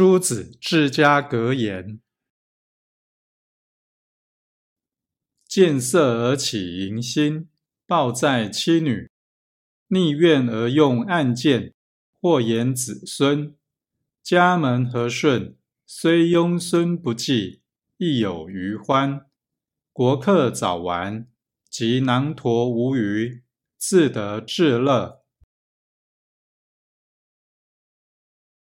朱子治家格言：见色而起淫心，暴在妻女；逆愿而用暗箭，祸延子孙。家门和顺，虽庸孙不济，亦有余欢；国客早完，及囊橐无余，自得至乐。